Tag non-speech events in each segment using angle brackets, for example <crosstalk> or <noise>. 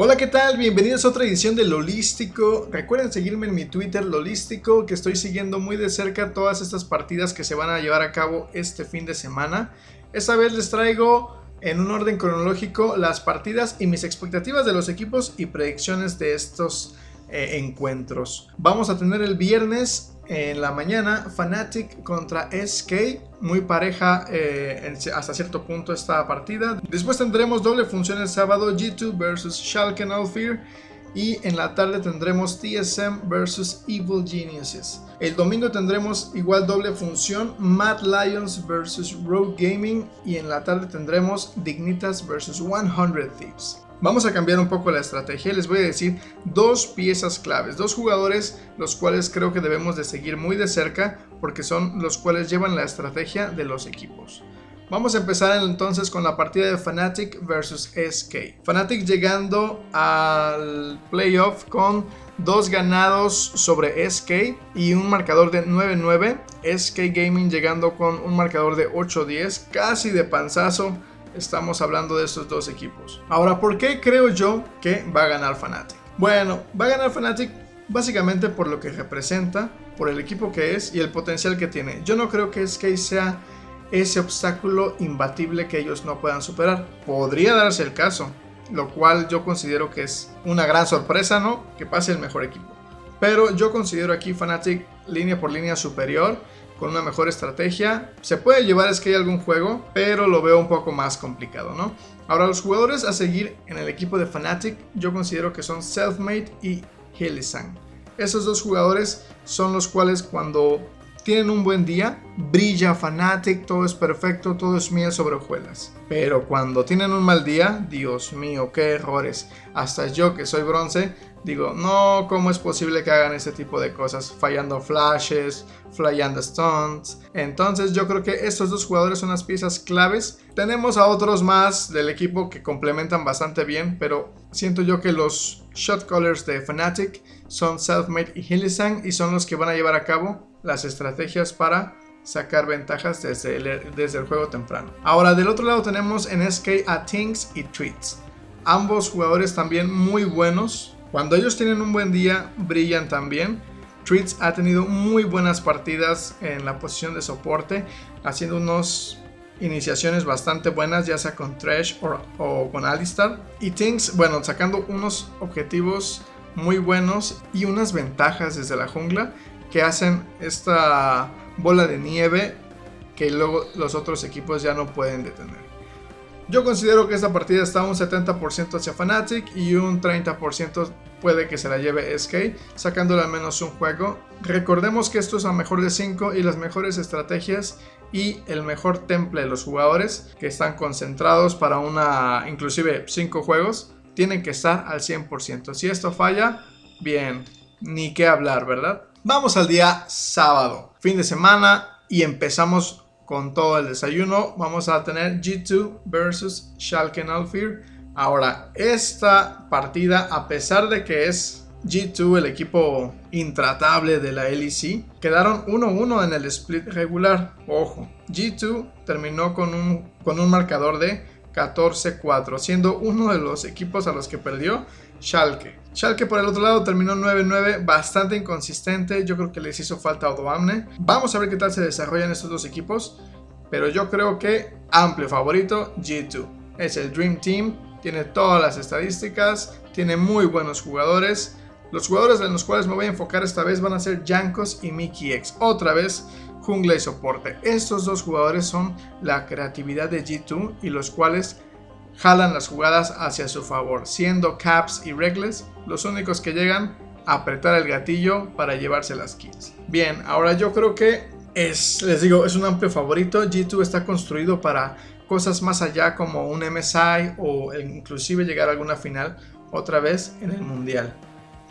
Hola, ¿qué tal? Bienvenidos a otra edición de Lolístico. Recuerden seguirme en mi Twitter Lolístico, que estoy siguiendo muy de cerca todas estas partidas que se van a llevar a cabo este fin de semana. Esta vez les traigo en un orden cronológico las partidas y mis expectativas de los equipos y predicciones de estos eh, encuentros. Vamos a tener el viernes en la mañana Fnatic contra SK, muy pareja eh, hasta cierto punto esta partida. Después tendremos doble función el sábado G2 versus Schalke 04 y en la tarde tendremos TSM versus Evil Geniuses. El domingo tendremos igual doble función Mad Lions versus Rogue Gaming y en la tarde tendremos Dignitas versus 100 Thieves. Vamos a cambiar un poco la estrategia. Les voy a decir dos piezas claves, dos jugadores los cuales creo que debemos de seguir muy de cerca porque son los cuales llevan la estrategia de los equipos. Vamos a empezar entonces con la partida de Fnatic versus SK. Fnatic llegando al playoff con dos ganados sobre SK y un marcador de 9-9. SK Gaming llegando con un marcador de 8-10, casi de panzazo estamos hablando de estos dos equipos. Ahora, ¿por qué creo yo que va a ganar Fnatic? Bueno, va a ganar Fnatic básicamente por lo que representa, por el equipo que es y el potencial que tiene. Yo no creo que SK sea ese obstáculo imbatible que ellos no puedan superar. Podría darse el caso, lo cual yo considero que es una gran sorpresa, ¿no? Que pase el mejor equipo. Pero yo considero aquí Fnatic línea por línea superior con una mejor estrategia. Se puede llevar es que hay algún juego, pero lo veo un poco más complicado, ¿no? Ahora, los jugadores a seguir en el equipo de Fnatic, yo considero que son Selfmade y Helisang. Esos dos jugadores son los cuales cuando tienen un buen día, brilla Fnatic, todo es perfecto, todo es miel sobre hojuelas. Pero cuando tienen un mal día, Dios mío, qué errores. Hasta yo que soy bronce, Digo, no, ¿cómo es posible que hagan ese tipo de cosas? Fallando flashes, flyando stunts. Entonces yo creo que estos dos jugadores son las piezas claves. Tenemos a otros más del equipo que complementan bastante bien, pero siento yo que los shot callers de Fnatic son Selfmade y Hillisang y son los que van a llevar a cabo las estrategias para sacar ventajas desde el, desde el juego temprano. Ahora del otro lado tenemos en SK a Tinks y Tweets. Ambos jugadores también muy buenos, cuando ellos tienen un buen día, brillan también. Treats ha tenido muy buenas partidas en la posición de soporte, haciendo unas iniciaciones bastante buenas, ya sea con Trash o, con Alistar. Y Tinks, bueno, sacando unos objetivos muy buenos y unas ventajas desde la jungla que hacen esta bola de nieve que luego los otros equipos ya no pueden detener. Yo considero que esta partida está un 70% hacia Fnatic y un 30% puede que se la lleve SK, sacándole al menos un juego. Recordemos que esto es a mejor de 5 y las mejores estrategias y el mejor temple de los jugadores que están concentrados para una, inclusive 5 juegos, tienen que estar al 100%. Si esto falla, bien, ni qué hablar, ¿verdad? Vamos al día sábado, fin de semana y empezamos con todo el desayuno. Vamos a tener G2 versus Schalke 04. Ahora, esta partida, a pesar de que es G2 el equipo intratable de la LEC, quedaron 1-1 en el split regular. Ojo, G2 terminó con un, con un marcador de 14-4, siendo uno de los equipos a los que perdió Schalke. Schalke por el otro lado terminó 9-9, bastante inconsistente. Yo creo que les hizo falta Odoamne. Vamos a ver qué tal se desarrollan estos dos equipos. Pero yo creo que amplio favorito G2. Es el Dream Team, tiene todas las estadísticas, tiene muy buenos jugadores. Los jugadores en los cuales me voy a enfocar esta vez van a ser Jankos y Mickey X. Otra vez jungla y soporte. Estos dos jugadores son la creatividad de G2 y los cuales jalan las jugadas hacia su favor, siendo Caps y Reckless los únicos que llegan a apretar el gatillo para llevarse las kills. Bien, ahora yo creo que es, les digo, es un amplio favorito. G2 está construido para cosas más allá como un MSI o inclusive llegar a alguna final otra vez en el mundial.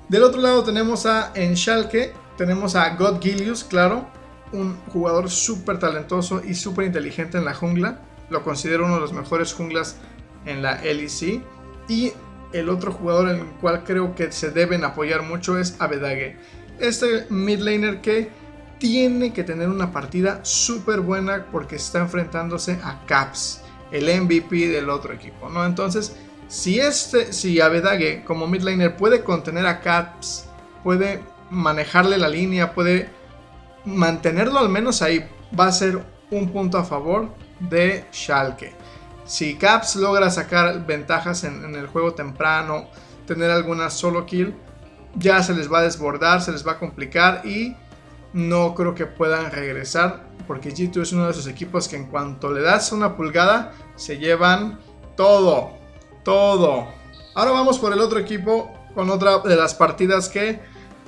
Del otro lado tenemos a en Schalke, tenemos a God Gilius, claro, un jugador súper talentoso y súper inteligente en la jungla. Lo considero uno de los mejores junglas en la LEC. Y el otro jugador en el cual creo que se deben apoyar mucho es Abedage. Este mid laner que tiene que tener una partida súper buena porque está enfrentándose a Caps, el MVP del otro equipo, ¿no? Entonces, Si este, si Abedage como midlaner puede contener a Caps, puede manejarle la línea, puede mantenerlo al menos ahí, va a ser un punto a favor de Schalke. Si Caps logra sacar ventajas en, el juego temprano, tener alguna solo kill, ya se les va a desbordar, se les va a complicar y no creo que puedan regresar porque G2 es uno de esos equipos que en cuanto le das una pulgada se llevan todo, todo. Ahora vamos por el otro equipo con otra de las partidas que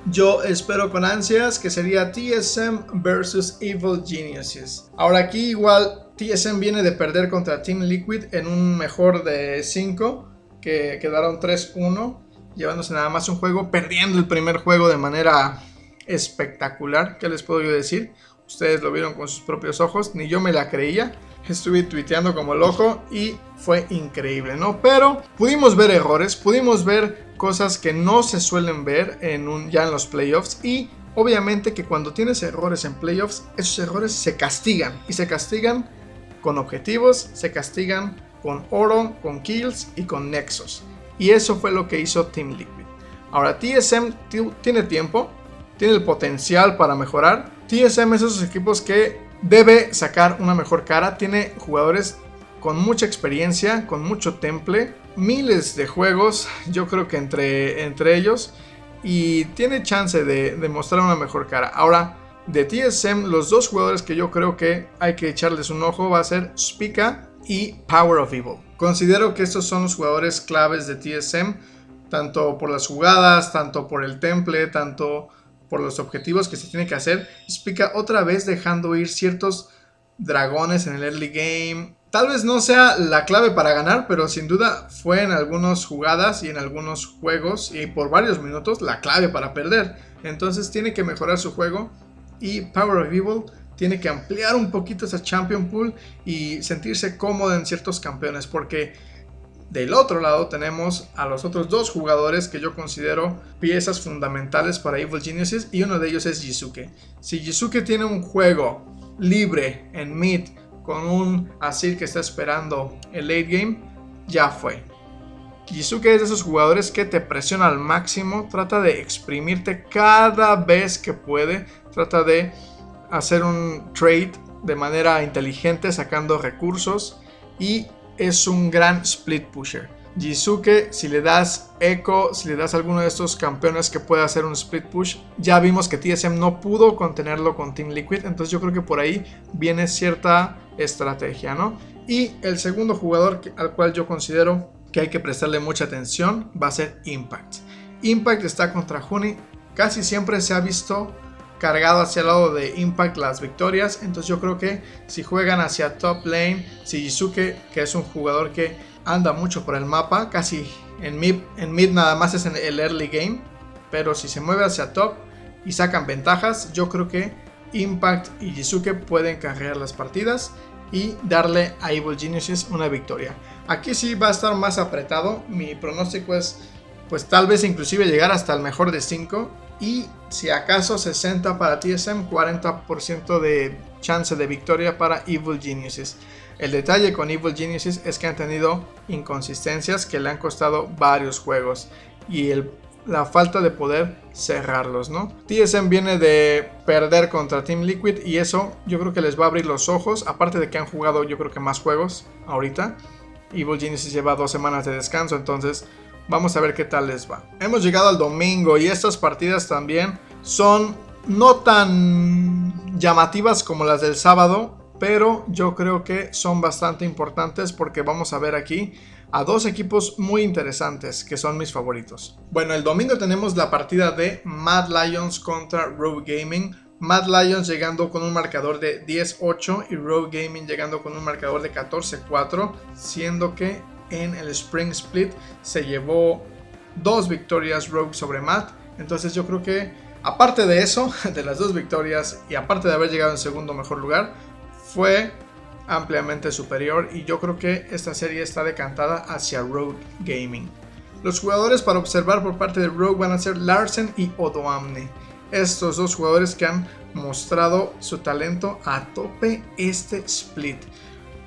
yo espero con ansias, que sería TSM versus Evil Geniuses. Ahora aquí igual TSM viene de perder contra Team Liquid en un mejor de 5, que quedaron 3-1, llevándose nada más un juego, perdiendo el primer juego de manera espectacular, ¿qué les puedo decir? Ustedes lo vieron con sus propios ojos, ni yo me la creía. Estuve tuiteando como loco y fue increíble, ¿no? Pero pudimos ver errores, pudimos ver cosas que no se suelen ver en un, ya en los playoffs y obviamente que cuando tienes errores en playoffs, esos errores se castigan y se castigan con objetivos, se castigan con oro, con kills y con nexos. Y eso fue lo que hizo Team Liquid. Ahora TSM tiene tiempo, tiene el potencial para mejorar. TSM es esos equipos que debe sacar una mejor cara, tiene jugadores con mucha experiencia, con mucho temple, miles de juegos, yo creo que entre, entre ellos, y tiene chance de, de mostrar una mejor cara. Ahora, de TSM, los dos jugadores que yo creo que hay que echarles un ojo va a ser Spica y Power of Evil. Considero que estos son los jugadores claves de TSM, tanto por las jugadas, tanto por el temple, tanto por los objetivos que se tiene que hacer. Spica otra vez dejando ir ciertos dragones en el early game, Tal vez no sea la clave para ganar, pero sin duda fue en algunas jugadas y en algunos juegos y por varios minutos la clave para perder. Entonces tiene que mejorar su juego y Power of Evil tiene que ampliar un poquito esa Champion Pool y sentirse cómodo en ciertos campeones porque del otro lado tenemos a los otros dos jugadores que yo considero piezas fundamentales para Evil Geniuses y uno de ellos es Jisuke. Si Jisuke tiene un juego libre en mid con un Asir que está esperando el late game, ya fue. Kizuke es de esos jugadores que te presiona al máximo, trata de exprimirte cada vez que puede, trata de hacer un trade de manera inteligente sacando recursos y es un gran split pusher. Jisuke, si le das Echo, si le das alguno de estos campeones que pueda hacer un split push, ya vimos que TSM no pudo contenerlo con Team Liquid, entonces yo creo que por ahí viene cierta estrategia, ¿no? Y el segundo jugador al cual yo considero que hay que prestarle mucha atención va a ser Impact. Impact está contra Juni, casi siempre se ha visto cargado hacia el lado de Impact las victorias, entonces yo creo que si juegan hacia top lane, si Jisuke, que es un jugador que anda mucho por el mapa, casi en mid, en mid nada más es en el early game, pero si se mueve hacia top y sacan ventajas, yo creo que Impact y Jisuke pueden cargar las partidas y darle a Evil Geniuses una victoria. Aquí sí va a estar más apretado, mi pronóstico es pues tal vez inclusive llegar hasta el mejor de 5 y si acaso 60 para TSM, 40% de chance de victoria para Evil Geniuses. El detalle con Evil Geniuses es que han tenido inconsistencias que le han costado varios juegos y la falta de poder cerrarlos, ¿no? TSM viene de perder contra Team Liquid y eso yo creo que les va a abrir los ojos, aparte de que han jugado yo creo que más juegos ahorita. Evil Geniuses lleva dos semanas de descanso, entonces vamos a ver qué tal les va. Hemos llegado al domingo y estas partidas también son no tan llamativas como las del sábado, pero yo creo que son bastante importantes porque vamos a ver aquí a dos equipos muy interesantes que son mis favoritos. Bueno, el domingo tenemos la partida de Mad Lions contra Rogue Gaming. Mad Lions llegando con un marcador de 10-8 y Rogue Gaming llegando con un marcador de 14-4, siendo que en el Spring Split se llevó dos victorias Rogue sobre Mad. Entonces yo creo que aparte de eso, <laughs> de las dos victorias y aparte de haber llegado en segundo mejor lugar, fue ampliamente superior y yo creo que esta serie está decantada hacia Rogue Gaming. Los jugadores para observar por parte de Rogue van a ser Larsen y Odoamne. Estos dos jugadores que han mostrado su talento a tope este split.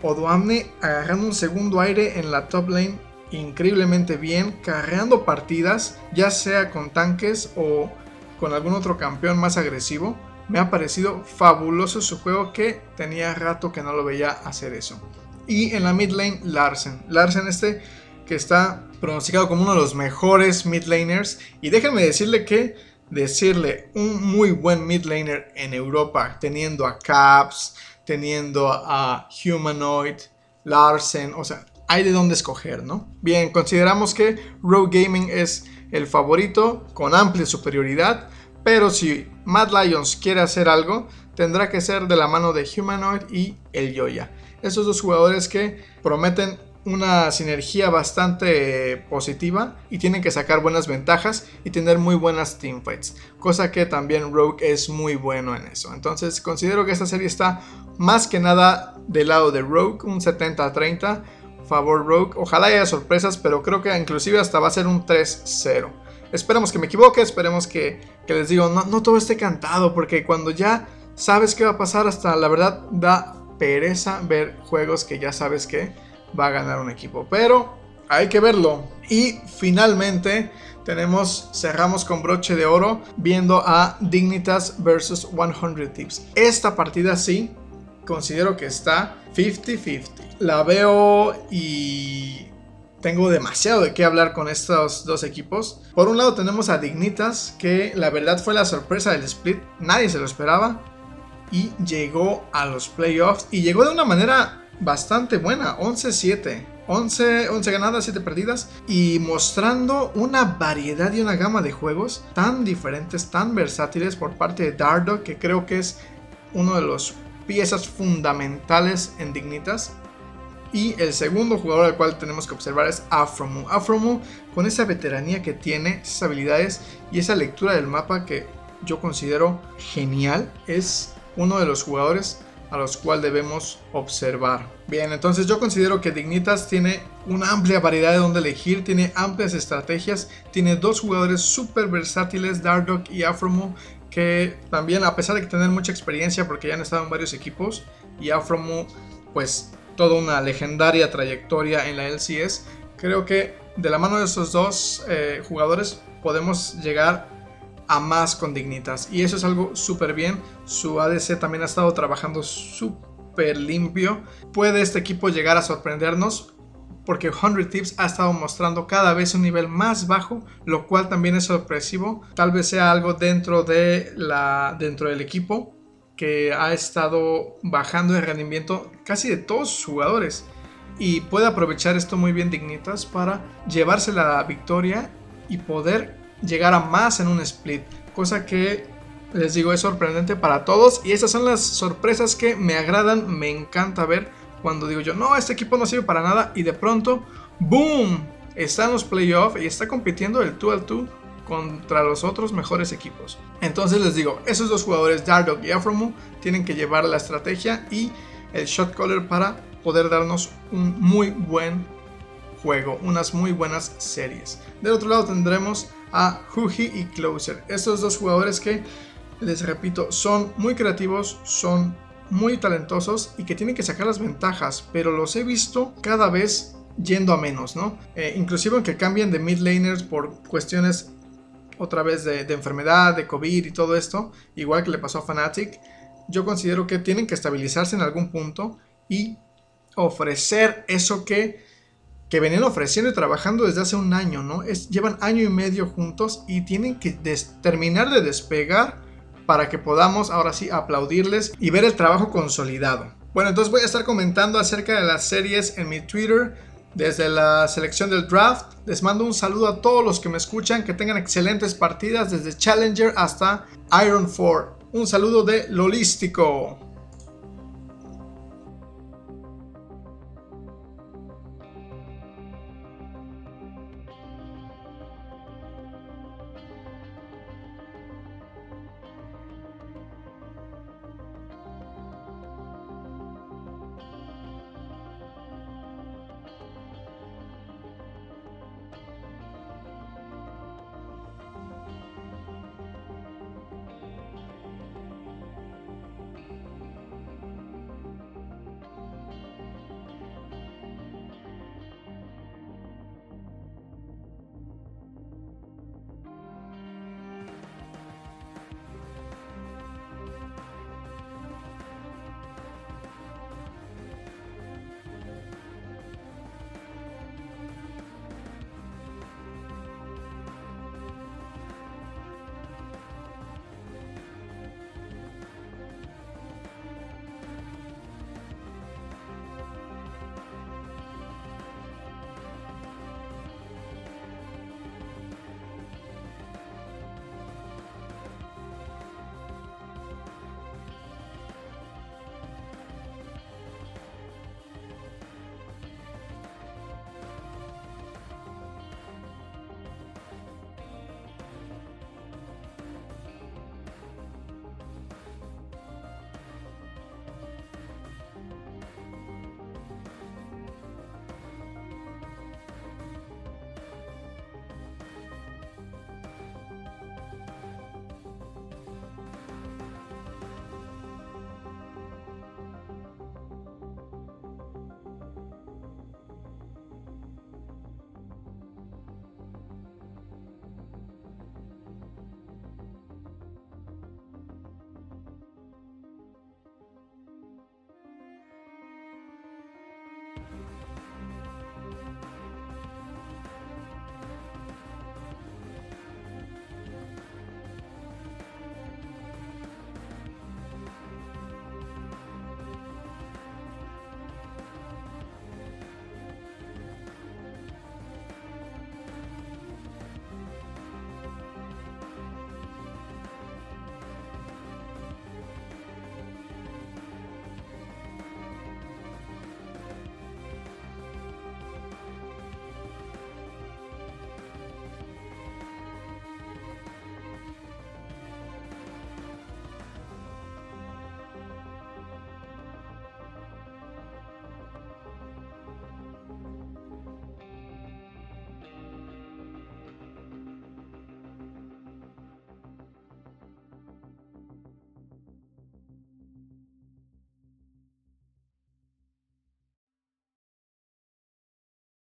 Odoamne agarrando un segundo aire en la top lane increíblemente bien, carreando partidas, ya sea con tanques o con algún otro campeón más agresivo. Me ha parecido fabuloso su juego que tenía rato que no lo veía hacer eso. Y en la mid lane, Larsen. Larsen este que está pronosticado como uno de los mejores mid laners. Y déjenme decirle que decirle un muy buen mid laner en Europa, teniendo a Caps, teniendo a Humanoid, Larsen, o sea, hay de dónde escoger, ¿no? Bien, consideramos que Rogue Gaming es el favorito con amplia superioridad, pero si Mad Lions quiere hacer algo, tendrá que ser de la mano de Humanoid y el Yoya. Estos dos jugadores que prometen una sinergia bastante positiva y tienen que sacar buenas ventajas y tener muy buenas teamfights, cosa que también Rogue es muy bueno en eso. Entonces considero que esta serie está más que nada del lado de Rogue, un 70-30 favor Rogue. Ojalá haya sorpresas, pero creo que inclusive hasta va a ser un 3-0. Esperemos que me equivoque, esperemos que, les digo, no, no todo esté cantado, porque cuando ya sabes qué va a pasar, hasta la verdad da pereza ver juegos que ya sabes que va a ganar un equipo. Pero hay que verlo. Y finalmente tenemos, cerramos con broche de oro viendo a Dignitas versus 100 Tips. Esta partida sí, considero que está 50-50. La veo y tengo demasiado de qué hablar con estos dos equipos. Por un lado tenemos a Dignitas, que la verdad fue la sorpresa del split, nadie se lo esperaba. Y llegó a los playoffs y llegó de una manera bastante buena, 11-7. 11, 11 ganadas, 7 perdidas y mostrando una variedad y una gama de juegos tan diferentes, tan versátiles por parte de Dardo, que creo que es uno de los piezas fundamentales en Dignitas. Y el segundo jugador al cual tenemos que observar es Afromu. Afromu con esa veteranía que tiene, esas habilidades y esa lectura del mapa que yo considero genial, es uno de los jugadores a los cuales debemos observar. Bien, entonces yo considero que Dignitas tiene una amplia variedad de donde elegir, tiene amplias estrategias, tiene dos jugadores súper versátiles, Dardock y Afromo, que también a pesar de tener mucha experiencia porque ya han estado en varios equipos, y Afromo pues toda una legendaria trayectoria en la LCS, creo que de la mano de esos dos eh, jugadores podemos llegar a más con Dignitas. Y eso es algo súper bien. Su ADC también ha estado trabajando súper limpio. ¿Puede este equipo llegar a sorprendernos? Porque 100 Tips ha estado mostrando cada vez un nivel más bajo, lo cual también es sorpresivo. Tal vez sea algo dentro, de la, dentro del equipo que ha estado bajando el rendimiento casi de todos sus jugadores. Y puede aprovechar esto muy bien Dignitas para llevarse la victoria y poder llegar a más en un split, cosa que les digo es sorprendente para todos y esas son las sorpresas que me agradan, me encanta ver cuando digo yo, no, este equipo no sirve para nada y de pronto, ¡boom! Está en los playoffs y está compitiendo el 2 al 2 contra los otros mejores equipos. Entonces les digo, esos dos jugadores, Dardock y Afromu, tienen que llevar la estrategia y el shot caller para poder darnos un muy buen juego, unas muy buenas series. Del otro lado tendremos a Huji y Closer. Estos dos jugadores que, les repito, son muy creativos, son muy talentosos y que tienen que sacar las ventajas, pero los he visto cada vez yendo a menos, ¿no? Eh, inclusive aunque cambien de mid laners por cuestiones otra vez de, enfermedad, de COVID y todo esto, igual que le pasó a Fnatic, yo considero que tienen que estabilizarse en algún punto y ofrecer eso que que venían ofreciendo y trabajando desde hace un año, ¿no? Es, llevan año y medio juntos y tienen que terminar de despegar para que podamos ahora sí aplaudirles y ver el trabajo consolidado. Bueno, entonces voy a estar comentando acerca de las series en mi Twitter desde la selección del draft. Les mando un saludo a todos los que me escuchan, que tengan excelentes partidas desde Challenger hasta Iron 4. Un saludo de Lolístico.